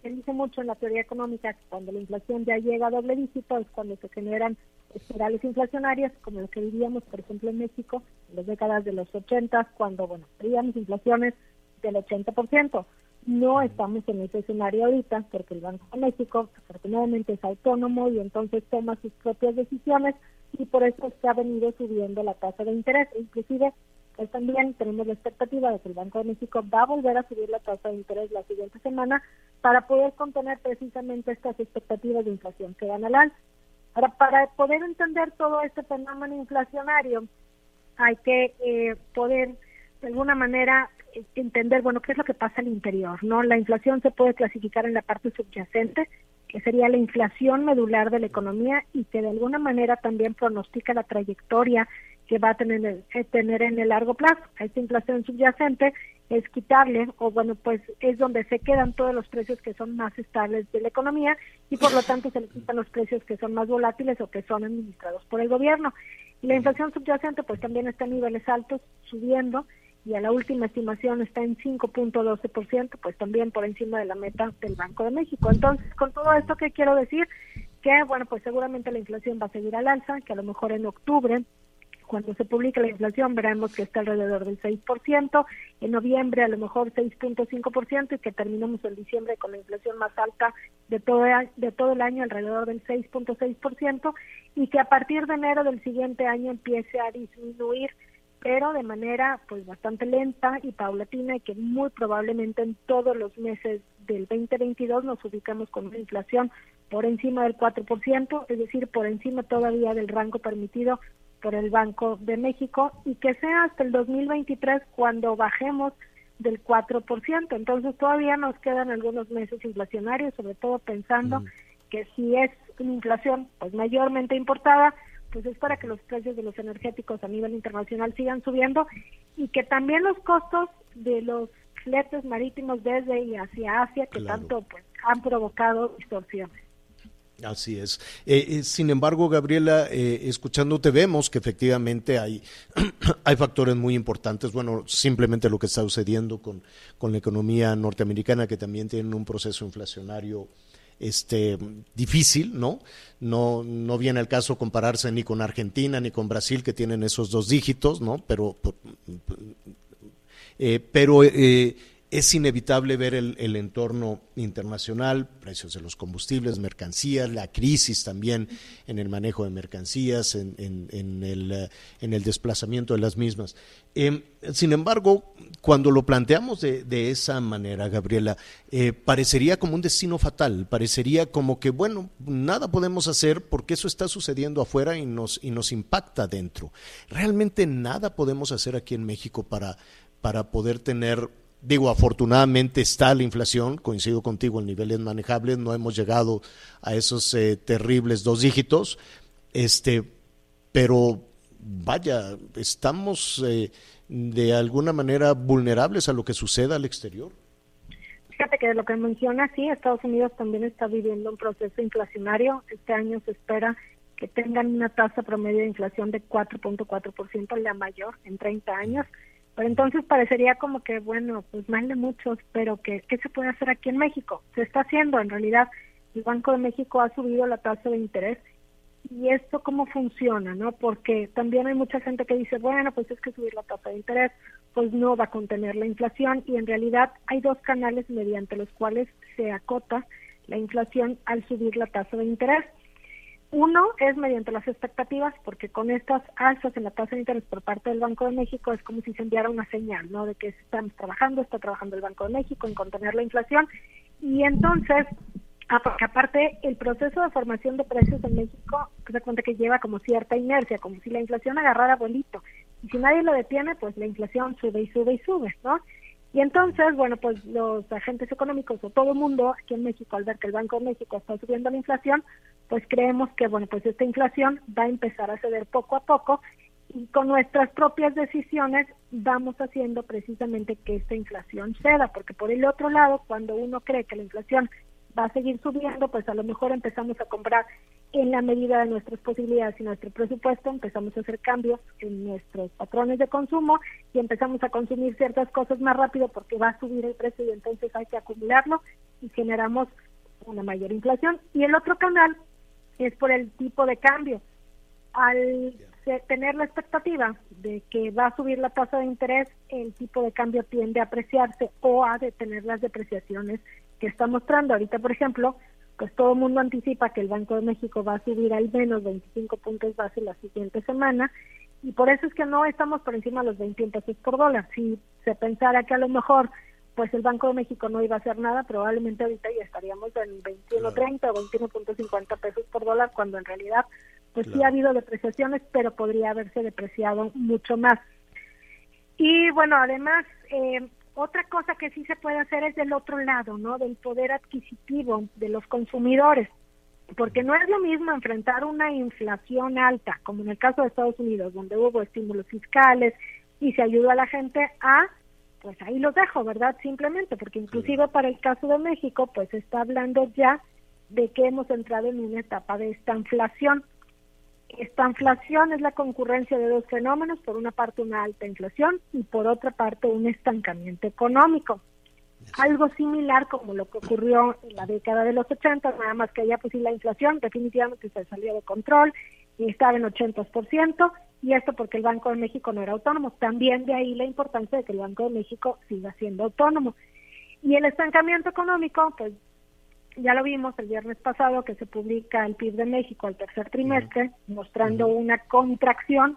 H: Se dice mucho en la teoría económica que cuando la inflación ya llega a doble dígito es cuando se generan espirales inflacionarias, como lo que vivíamos, por ejemplo, en México en las décadas de los 80, cuando, bueno, teníamos inflaciones del 80%. No estamos en ese escenario ahorita porque el Banco de México afortunadamente es autónomo y entonces toma sus propias decisiones y por eso se ha venido subiendo la tasa de interés. Inclusive también tenemos la expectativa de que el Banco de México va a volver a subir la tasa de interés la siguiente semana para poder contener precisamente estas expectativas de inflación que van al alza. Ahora, para poder entender todo este fenómeno inflacionario, hay que eh, poder de alguna manera entender, bueno, qué es lo que pasa al interior, ¿no? La inflación se puede clasificar en la parte subyacente, que sería la inflación medular de la economía y que de alguna manera también pronostica la trayectoria que va a tener, eh, tener en el largo plazo. Esta inflación subyacente es quitarle, o bueno, pues es donde se quedan todos los precios que son más estables de la economía y por lo tanto se le quitan los precios que son más volátiles o que son administrados por el gobierno. Y la inflación subyacente pues también está en niveles altos, subiendo, y a la última estimación está en 5.12%, pues también por encima de la meta del Banco de México. Entonces, con todo esto, ¿qué quiero decir? Que, bueno, pues seguramente la inflación va a seguir al alza, que a lo mejor en octubre cuando se publique la inflación veremos que está alrededor del 6%, en noviembre a lo mejor 6.5% y que terminemos en diciembre con la inflación más alta de todo, de todo el año alrededor del 6.6% y que a partir de enero del siguiente año empiece a disminuir pero de manera pues bastante lenta y paulatina y que muy probablemente en todos los meses del 2022 nos ubicamos con una inflación por encima del 4%, es decir, por encima todavía del rango permitido por el Banco de México y que sea hasta el 2023 cuando bajemos del 4%. Entonces todavía nos quedan algunos meses inflacionarios, sobre todo pensando mm. que si es una inflación pues mayormente importada, pues es para que los precios de los energéticos a nivel internacional sigan subiendo y que también los costos de los fletes marítimos desde y hacia Asia que tanto pues han provocado distorsiones.
C: Así es. Eh, eh, sin embargo, Gabriela, eh, escuchándote vemos que efectivamente hay, hay factores muy importantes. Bueno, simplemente lo que está sucediendo con, con la economía norteamericana, que también tiene un proceso inflacionario este difícil, ¿no? No no viene el caso compararse ni con Argentina ni con Brasil que tienen esos dos dígitos, ¿no? Pero pero es inevitable ver el, entorno internacional, precios de los combustibles, mercancías, la crisis también en el manejo de mercancías, en, el, eh, el, desplazamiento de las mismas. Em, sin embargo, cuando lo planteamos de, esa manera, Gabriela, eh, parecería como un destino fatal, parecería como que, bueno, nada podemos hacer porque eso está sucediendo afuera y nos, y nos impacta dentro. Realmente nada podemos hacer aquí en México para poder tener Digo, afortunadamente está la inflación, coincido contigo, en niveles manejables, no hemos llegado a esos eh, terribles dos dígitos, este, pero vaya, estamos eh, de alguna manera vulnerables a lo que suceda al exterior.
H: Fíjate que de lo que menciona, sí, Estados Unidos también está viviendo un proceso inflacionario. Este año se espera que tengan una tasa promedio de inflación de 4.4%, la mayor en 30 años. Pero entonces parecería como que, bueno, pues mal de muchos, pero que, ¿qué se puede hacer aquí en México? Se está haciendo, en realidad, el Banco de México ha subido la tasa de interés. ¿Y esto cómo funciona? no Porque también hay mucha gente que dice, bueno, pues es que subir la tasa de interés pues no va a contener la inflación y en realidad hay dos canales mediante los cuales se acota la inflación al subir la tasa de interés. Uno es mediante las expectativas, porque con estas alzas en la tasa de interés por parte del Banco de México es como si se enviara una señal, ¿no? De que estamos trabajando, está trabajando el Banco de México en contener la inflación. Y entonces, porque aparte el proceso de formación de precios en México, se cuenta que lleva como cierta inercia, como si la inflación agarrara bolito. Y si nadie lo detiene, pues la inflación sube y sube y sube, ¿no? Y entonces, bueno, pues los agentes económicos o todo el mundo aquí en México, al ver que el Banco de México está subiendo la inflación, pues creemos que, bueno, pues esta inflación va a empezar a ceder poco a poco y con nuestras propias decisiones vamos haciendo precisamente que esta inflación ceda, porque por el otro lado, cuando uno cree que la inflación va a seguir subiendo, pues a lo mejor empezamos a comprar en la medida de nuestras posibilidades y nuestro presupuesto empezamos a hacer cambios en nuestros patrones de consumo y empezamos a consumir ciertas cosas más rápido porque va a subir el precio y entonces hay que acumularlo y generamos una mayor inflación. Y el otro canal es por el tipo de cambio. Al tener la expectativa de que va a subir la tasa de interés, el tipo de cambio tiende a apreciarse o a detener las depreciaciones que está mostrando. Ahorita, por ejemplo, pues todo el mundo anticipa que el Banco de México va a subir al menos 25 puntos base la siguiente semana y por eso es que no estamos por encima de los 21 pesos por dólar. Si se pensara que a lo mejor pues el Banco de México no iba a hacer nada, probablemente ahorita ya estaríamos en 21.30 o 21.50 pesos por dólar, cuando en realidad pues sí ha habido depreciaciones, pero podría haberse depreciado mucho más. Y bueno, además, eh, otra cosa que sí se puede hacer es del otro lado, ¿no? Del poder adquisitivo de los consumidores, porque no es lo mismo enfrentar una inflación alta, como en el caso de Estados Unidos, donde hubo estímulos fiscales y se ayudó a la gente a, pues ahí los dejo, ¿verdad? Simplemente, porque inclusive para el caso de México, pues se está hablando ya de que hemos entrado en una etapa de esta inflación. Esta inflación es la concurrencia de dos fenómenos, por una parte una alta inflación y por otra parte un estancamiento económico. Algo similar como lo que ocurrió en la década de los 80, nada más que allá pues sí la inflación definitivamente se salió de control y estaba en 80%, y esto porque el Banco de México no era autónomo. También de ahí la importancia de que el Banco de México siga siendo autónomo. Y el estancamiento económico, pues ya lo vimos el viernes pasado que se publica el PIB de México al tercer trimestre, mostrando una contracción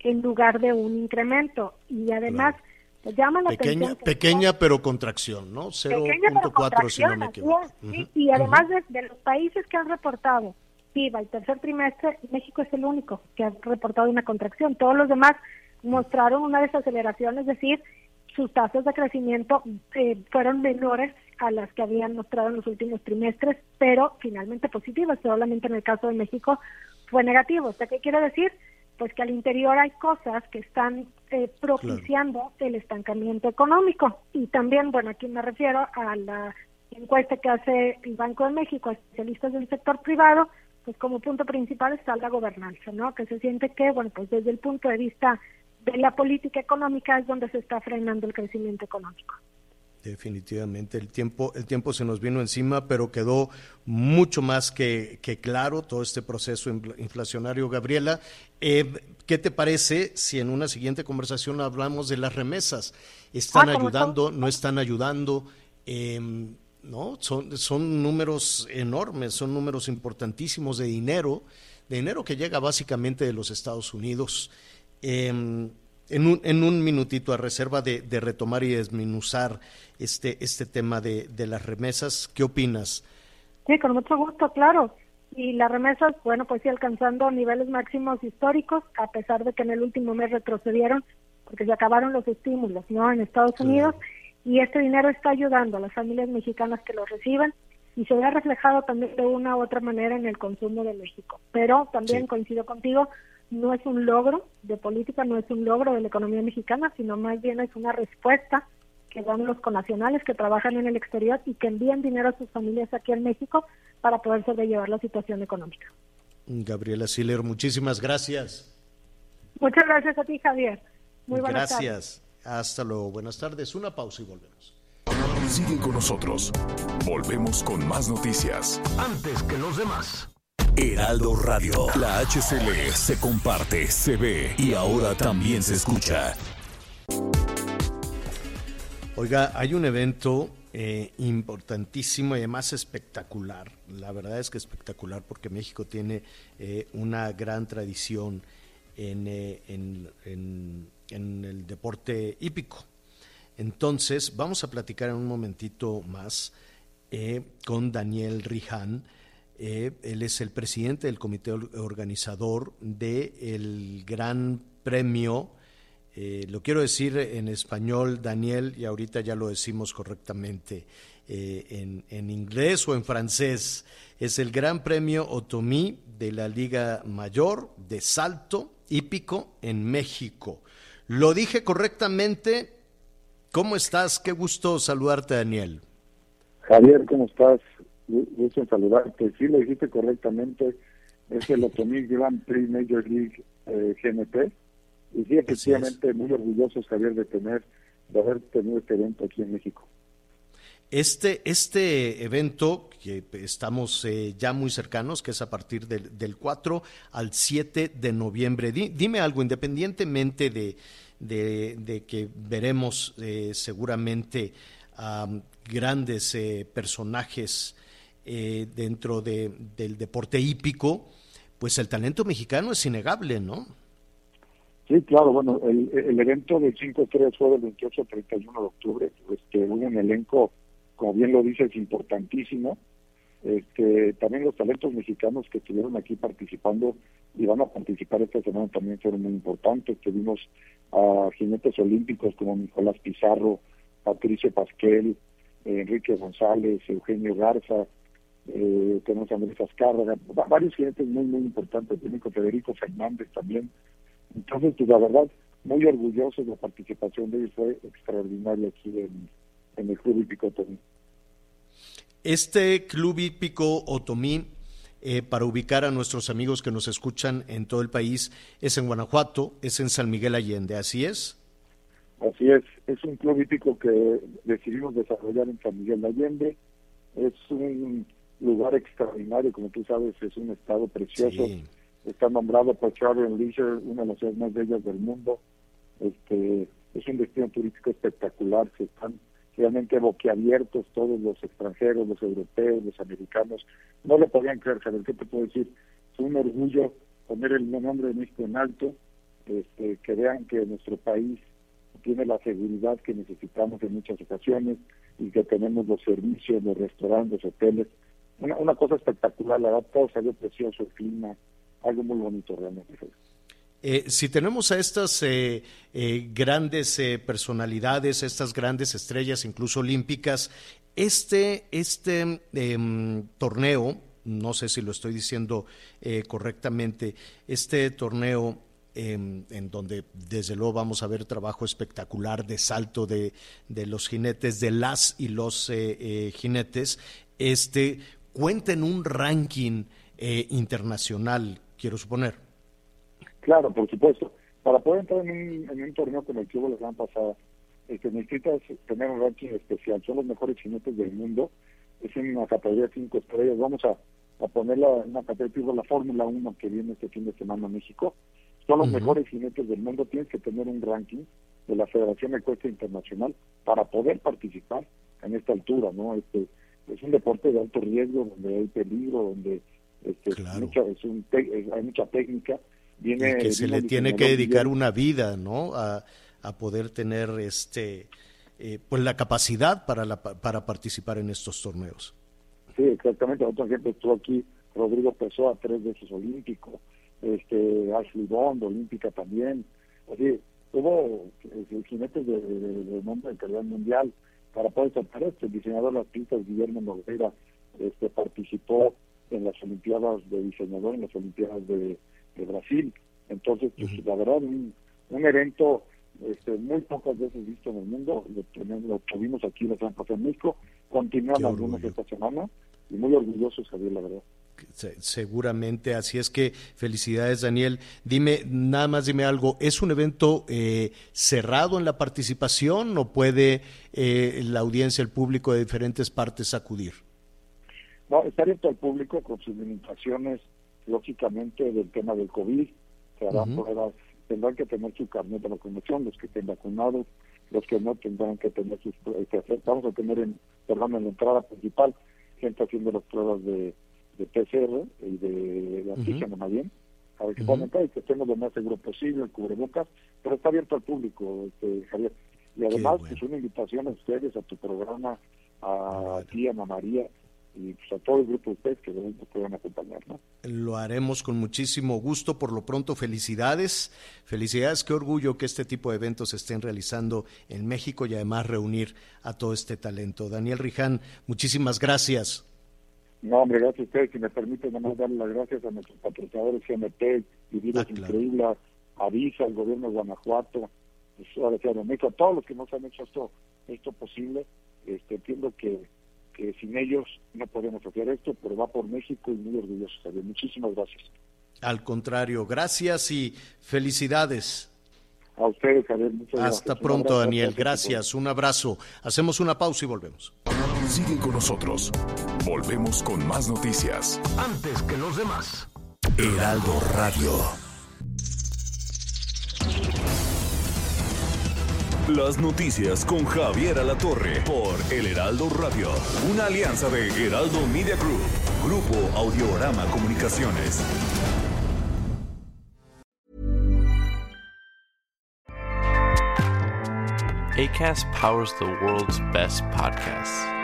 H: en lugar de un incremento. Y además, pues llama la
C: pequeña,
H: atención.
C: Pequeña pero contracción, ¿no? 0.4 si no me equivoco.
H: Y además de, de, los países que han reportado PIB al tercer trimestre, México es el único que ha reportado una contracción. Todos los demás mostraron una desaceleración, es decir, sus tasas de crecimiento eh, fueron menores a las que habían mostrado en los últimos trimestres, pero finalmente positivas. Solamente en el caso de México fue negativo. ¿Esto qué quiere decir? Pues que al interior hay cosas que están eh, propiciando el estancamiento económico. Y también, bueno, aquí me refiero a la encuesta que hace el Banco de México a especialistas del sector privado, pues como punto principal está la gobernanza, ¿no? Que se siente que, bueno, pues desde el punto de vista de la política económica es donde se está frenando el crecimiento económico.
C: Definitivamente, el tiempo, el tiempo se nos vino encima, pero quedó mucho más que, que claro todo este proceso inflacionario. Gabriela, eh, ¿qué te parece si en una siguiente conversación hablamos de las remesas? ¿Están ah, ayudando? ¿No están ayudando? Eh, no, son, son números enormes, son números importantísimos de dinero, de dinero que llega básicamente de los Estados Unidos. Eh, en un, en un minutito, a reserva de, de, retomar y desminuzar este, este tema de, de las remesas, ¿qué opinas?
H: Sí, con mucho gusto, claro. Y las remesas, bueno, pues sí, alcanzando niveles máximos históricos, a pesar de que en el último mes retrocedieron, porque se acabaron los estímulos, ¿no? En Estados Unidos, y este dinero está ayudando a las familias mexicanas que lo reciben y se ve reflejado también de una u otra manera en el consumo de México. Pero también sí. coincido contigo, no es un logro de política, no es un logro de la economía mexicana, sino más bien es una respuesta que dan los conacionales que trabajan en el exterior y que envían dinero a sus familias aquí en México para poder sobrellevar la situación económica.
C: Gabriela Siller, muchísimas gracias.
H: Muchas gracias a ti, Javier. Muy buenas
C: gracias. Hasta luego. Buenas tardes. Una pausa y volvemos.
G: Sigue con nosotros. Volvemos con más noticias.
I: Antes que los demás.
G: Heraldo Radio. La HCL se comparte, se ve y ahora también se escucha.
C: Oiga, hay un evento eh, importantísimo y además espectacular. La verdad es que espectacular porque México tiene eh, una gran tradición en, eh, en, en, el deporte hípico. Entonces, vamos a platicar en un momentito más con Daniel Riján eh, él es el presidente del comité organizador del Gran Premio, eh, lo quiero decir en español, Daniel, y ahorita ya lo decimos correctamente eh, en, en, inglés o en francés. Es el Gran Premio Otomí de la Liga Mayor de Salto Hípico en México. Lo dije correctamente. ¿Cómo estás? Qué gusto saludarte, Daniel.
J: Javier, ¿cómo estás? Gusto en saludarte. Sí, lo dijiste correctamente. es el Otomí Grand Prix Major League eh, GNP. Y sí, efectivamente, muy orgullosos, Javier, de tener, de haber tenido este evento aquí en México.
C: Este, este evento, que estamos eh, ya muy cercanos, que es a partir del, del 4 al 7 de noviembre, dime algo, independientemente de, de, que veremos eh, seguramente a grandes eh, personajes dentro de, del deporte hípico, pues el talento mexicano es innegable, ¿no?
J: Sí, claro, bueno, el, el evento del 5-3 fue del 28 al 31 de octubre, este, hubo un elenco como bien lo dice, es importantísimo. Este, también los talentos mexicanos que estuvieron aquí participando y van a participar esta semana también fueron muy importantes. Tuvimos a jinetes olímpicos como Nicolás Pizarro, Patricio Pasquel, Enrique González, Eugenio Garza, eh, tenemos a Andrés Azcárraga, varios jinetes muy, muy importantes, también Federico Fernández también. Entonces, pues la verdad, muy orgulloso de la participación de ellos, fue extraordinario aquí en, en el Club Hípico Otomí.
C: Este Club Hípico Otomí, eh, para ubicar a nuestros amigos que nos escuchan en todo el país, es en Guanajuato, es en San Miguel Allende, ¿así es?
J: Así es, es un club hípico que decidimos desarrollar en San Miguel Allende, es un lugar extraordinario, como tú sabes, es un estado precioso, está nombrado por Charlie Leisure, una de las ciudades más bellas del mundo, este es un destino turístico espectacular, se están realmente boquiabiertos todos los extranjeros, los europeos, los americanos. No lo podían creer, Javier, ¿qué te puedo decir? Es un orgullo poner el nombre de México en alto, este, que vean que nuestro país tiene la seguridad que necesitamos en muchas ocasiones y que tenemos los servicios, los restaurantes, hoteles. Una, cosa espectacular, la verdad, todo salió precioso, el clima, algo muy bonito realmente.
C: Eh, si tenemos a estas eh, eh, grandes personalidades, estas grandes estrellas, incluso olímpicas, este, este em, torneo, no sé si lo estoy diciendo correctamente, este torneo em, en donde desde luego vamos a ver trabajo espectacular de salto de, de los jinetes, de las y los jinetes, este, cuenta en un ranking internacional, quiero suponer.
J: Claro, por supuesto. Para poder entrar en un, torneo como el que hubo la semana pasada, este, necesitas tener un ranking especial. Son los mejores jinetes del mundo. Es en una categoría de cinco estrellas. Vamos a, a ponerla en una categoría de la Fórmula 1 que viene este fin de semana a México. Son los mejores jinetes del mundo. Tienes que tener un ranking de la Federación de Cuesta Internacional para poder participar en esta altura, ¿no? Este, es un deporte de alto riesgo, donde hay peligro, donde este, mucha, es un hay mucha técnica
C: que se le tiene que dedicar una vida, ¿no? A, poder tener este eh, pues la capacidad para la, para participar en estos torneos.
J: Sí, exactamente. Otro ejemplo estuvo aquí Rodrigo Pessoa, tres veces olímpico, este Ashley Bond, olímpica también. Así, hubo eh, jinetes de, de, de, nombre de calidad mundial para poder tratar esto. El diseñador de las pistas, Guillermo Nogueira, este, participó en las Olimpiadas de diseñador, en las Olimpiadas de de Brasil. Entonces, pues, la verdad, un, un evento este, muy pocas veces visto en el mundo, lo, lo tuvimos aquí en la San en México, continuamos algunos esta semana y muy orgullosos, Javier, la verdad.
C: Seguramente, así es que felicidades Daniel. Dime, nada más dime algo, ¿es un evento eh, cerrado en la participación o puede eh, la audiencia, el público de diferentes partes acudir?
J: No, está abierto al público con sus limitaciones lógicamente del tema del COVID, se harán pruebas, tendrán que tener su carnet de vacunación, los que estén vacunados, los que no tendrán que tener sus este, vamos a tener en, perdón, en la entrada principal, gente haciendo las pruebas de, de PCR y de, de antígeno más bien, a ver que uh y que estemos lo más seguro posible, el cubrebocas, pero está abierto al público, este, Javier. Y además, es pues una invitación a ustedes, a tu programa, a ti, a Ana María, y pues, a todo el grupo de ustedes que nos puedan acompañar. ¿no?
C: Lo haremos con muchísimo gusto. Por lo pronto, felicidades. Felicidades, qué orgullo que este tipo de eventos se estén realizando en México y además reunir a todo este talento. Daniel Riján, muchísimas gracias.
J: No, hombre, gracias a ustedes. Si me permiten, nada darle las gracias a nuestros patrocinadores GMT, Vividas ah, Increíbles, Avisa, el gobierno de Guanajuato, pues, a todos los que nos han hecho esto, esto posible. Este, entiendo que que sin ellos no podemos hacer esto, pero va por México y muy orgulloso, Javier. Muchísimas gracias.
C: Al contrario, gracias y felicidades.
J: A ustedes, Javier. Muchas
C: Hasta pronto, Daniel. Gracias. Un abrazo. Hacemos una pausa y volvemos.
G: Sigue con nosotros. Volvemos con más noticias.
I: Antes que los demás.
G: Heraldo Radio. Las noticias con Javier Alatorre por El Heraldo Radio. Una alianza de Heraldo Media Group. Grupo Audiorama Comunicaciones.
K: ACAST powers the world's best podcasts.